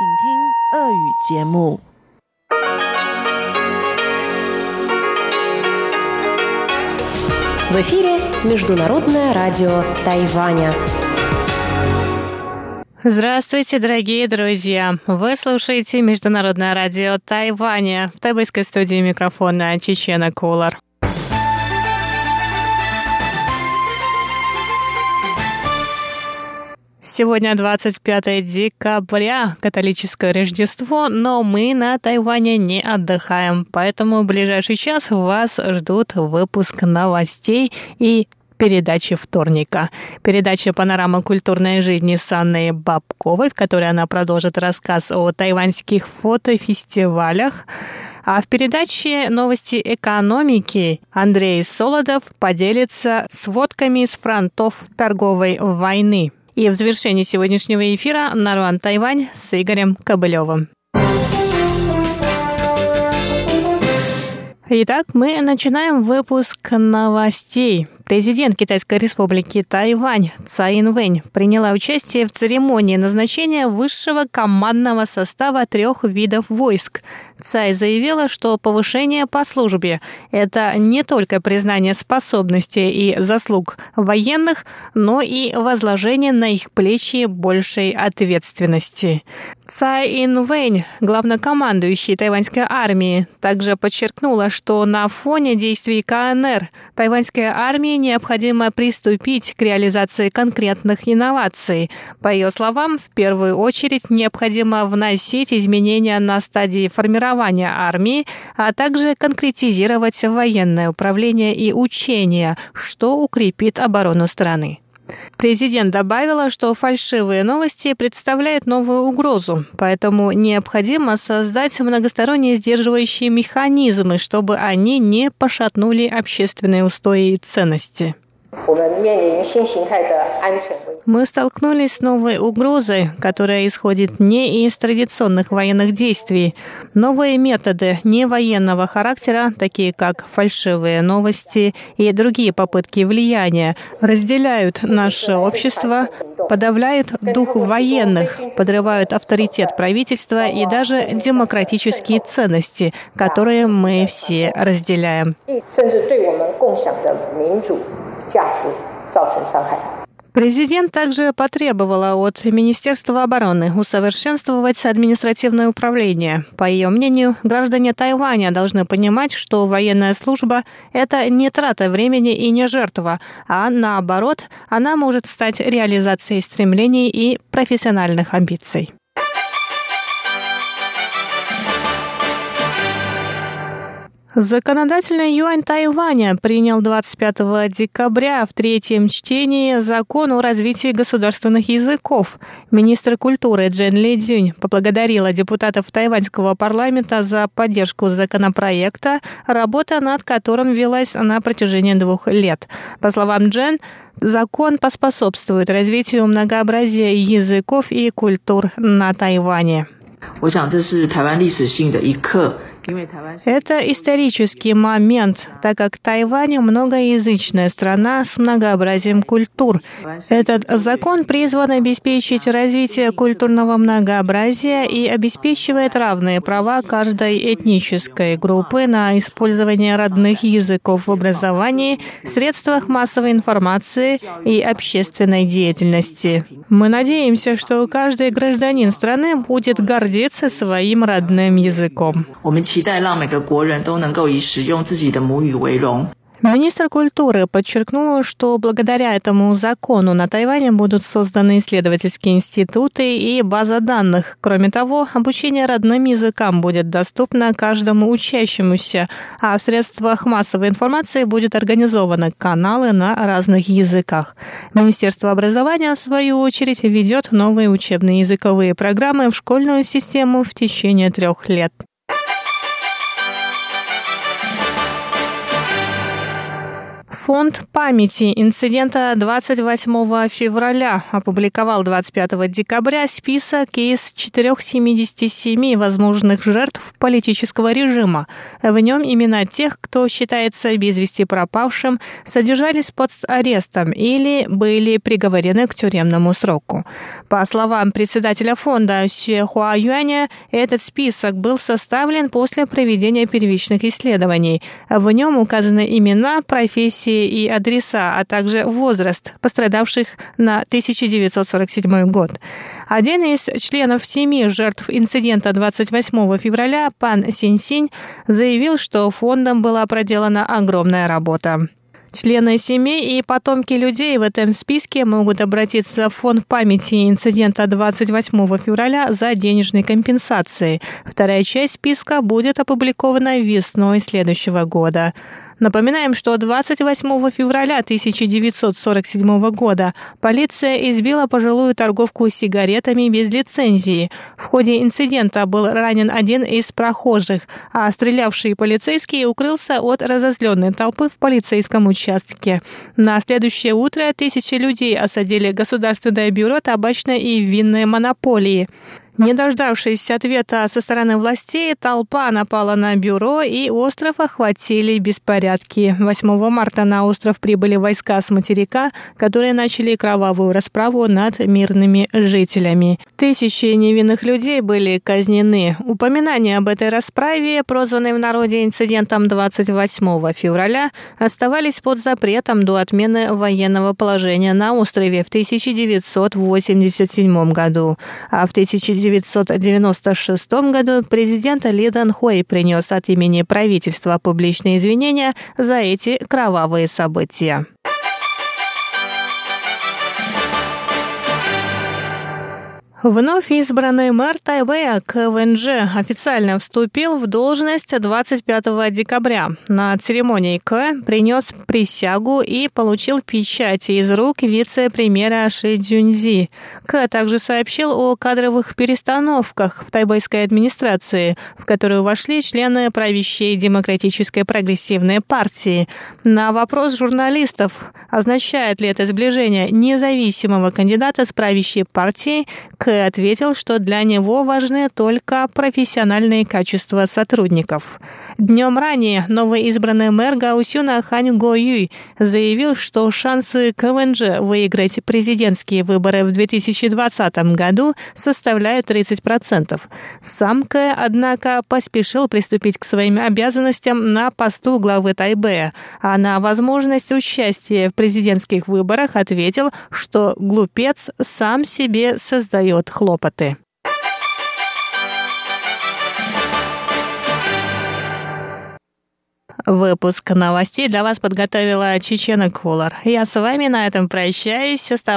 В эфире Международное радио Тайваня. Здравствуйте, дорогие друзья! Вы слушаете Международное радио Тайваня в тайбайской студии микрофона Чечена Кулар. Сегодня 25 декабря, католическое Рождество, но мы на Тайване не отдыхаем, поэтому в ближайший час вас ждут выпуск новостей и передачи вторника. Передача «Панорама культурной жизни» с Анной Бабковой, в которой она продолжит рассказ о тайваньских фотофестивалях. А в передаче «Новости экономики» Андрей Солодов поделится сводками с фронтов торговой войны. И в завершении сегодняшнего эфира Наруан Тайвань с Игорем Кобылевым. Итак, мы начинаем выпуск новостей. Президент Китайской республики Тайвань Цай Инвэнь приняла участие в церемонии назначения высшего командного состава трех видов войск. Цай заявила, что повышение по службе – это не только признание способностей и заслуг военных, но и возложение на их плечи большей ответственности. Цай Инвэнь, главнокомандующий тайваньской армии, также подчеркнула, что на фоне действий КНР тайваньская армия необходимо приступить к реализации конкретных инноваций. По ее словам, в первую очередь необходимо вносить изменения на стадии формирования армии, а также конкретизировать военное управление и учения, что укрепит оборону страны. Президент добавила, что фальшивые новости представляют новую угрозу, поэтому необходимо создать многосторонние сдерживающие механизмы, чтобы они не пошатнули общественные устои и ценности. Мы столкнулись с новой угрозой, которая исходит не из традиционных военных действий. Новые методы невоенного характера, такие как фальшивые новости и другие попытки влияния, разделяют наше общество, подавляют дух военных, подрывают авторитет правительства и даже демократические ценности, которые мы все разделяем 价值造成伤害。Президент также потребовала от Министерства обороны усовершенствовать административное управление. По ее мнению, граждане Тайваня должны понимать, что военная служба – это не трата времени и не жертва, а наоборот, она может стать реализацией стремлений и профессиональных амбиций. Законодательный юань Тайваня принял 25 декабря в третьем чтении закон о развитии государственных языков. Министр культуры Джен Ли Цзюнь поблагодарила депутатов тайваньского парламента за поддержку законопроекта, работа над которым велась на протяжении двух лет. По словам Джен, закон поспособствует развитию многообразия языков и культур на Тайване. 我想这是台湾历史性的一刻。 Это исторический момент, так как Тайвань многоязычная страна с многообразием культур. Этот закон призван обеспечить развитие культурного многообразия и обеспечивает равные права каждой этнической группы на использование родных языков в образовании, средствах массовой информации и общественной деятельности. Мы надеемся, что каждый гражданин страны будет гордиться своим родным языком. 待让每个国人都能够以使用自己的母语为荣。Министр культуры подчеркнул, что благодаря этому закону на Тайване будут созданы исследовательские институты и база данных. Кроме того, обучение родным языкам будет доступно каждому учащемуся, а в средствах массовой информации будет организованы каналы на разных языках. Министерство образования, в свою очередь, ведет новые учебные языковые программы в школьную систему в течение трех лет. Фонд памяти инцидента 28 февраля опубликовал 25 декабря список из 477 возможных жертв политического режима. В нем имена тех, кто считается без вести пропавшим, содержались под арестом или были приговорены к тюремному сроку. По словам председателя фонда Хуа Юаня, этот список был составлен после проведения первичных исследований. В нем указаны имена, профессии, профессии и адреса, а также возраст пострадавших на 1947 год. Один из членов семьи жертв инцидента 28 февраля, пан Синь-Синь, заявил, что фондом была проделана огромная работа. Члены семей и потомки людей в этом списке могут обратиться в фонд памяти инцидента 28 февраля за денежной компенсацией. Вторая часть списка будет опубликована весной следующего года. Напоминаем, что 28 февраля 1947 года полиция избила пожилую торговку сигаретами без лицензии. В ходе инцидента был ранен один из прохожих, а стрелявший полицейский укрылся от разозленной толпы в полицейском участке. На следующее утро тысячи людей осадили Государственное бюро табачной и винной монополии. Не дождавшись ответа со стороны властей, толпа напала на бюро и остров охватили беспорядки. 8 марта на остров прибыли войска с материка, которые начали кровавую расправу над мирными жителями. Тысячи невинных людей были казнены. Упоминания об этой расправе, прозванной в народе инцидентом 28 февраля, оставались под запретом до отмены военного положения на острове в 1987 году. А в 1990 1996 году президент Ли Дэн Хуэй принес от имени правительства публичные извинения за эти кровавые события. Вновь избранный мэр Тайбэя КВНЖ официально вступил в должность 25 декабря. На церемонии К принес присягу и получил печать из рук вице-премьера Ши Цзюньзи. К также сообщил о кадровых перестановках в тайбэйской администрации, в которую вошли члены правящей демократической прогрессивной партии. На вопрос журналистов, означает ли это сближение независимого кандидата с правящей партией, К и ответил, что для него важны только профессиональные качества сотрудников. Днем ранее новый избранный мэр Гаусюна Хань Го Юй заявил, что шансы КВНЖ выиграть президентские выборы в 2020 году составляют 30%. Сам К, однако, поспешил приступить к своим обязанностям на посту главы Тайбэя, а на возможность участия в президентских выборах ответил, что глупец сам себе создает от хлопоты. Выпуск новостей для вас подготовила Чечена Кулар. Я с вами на этом прощаюсь. Оставайтесь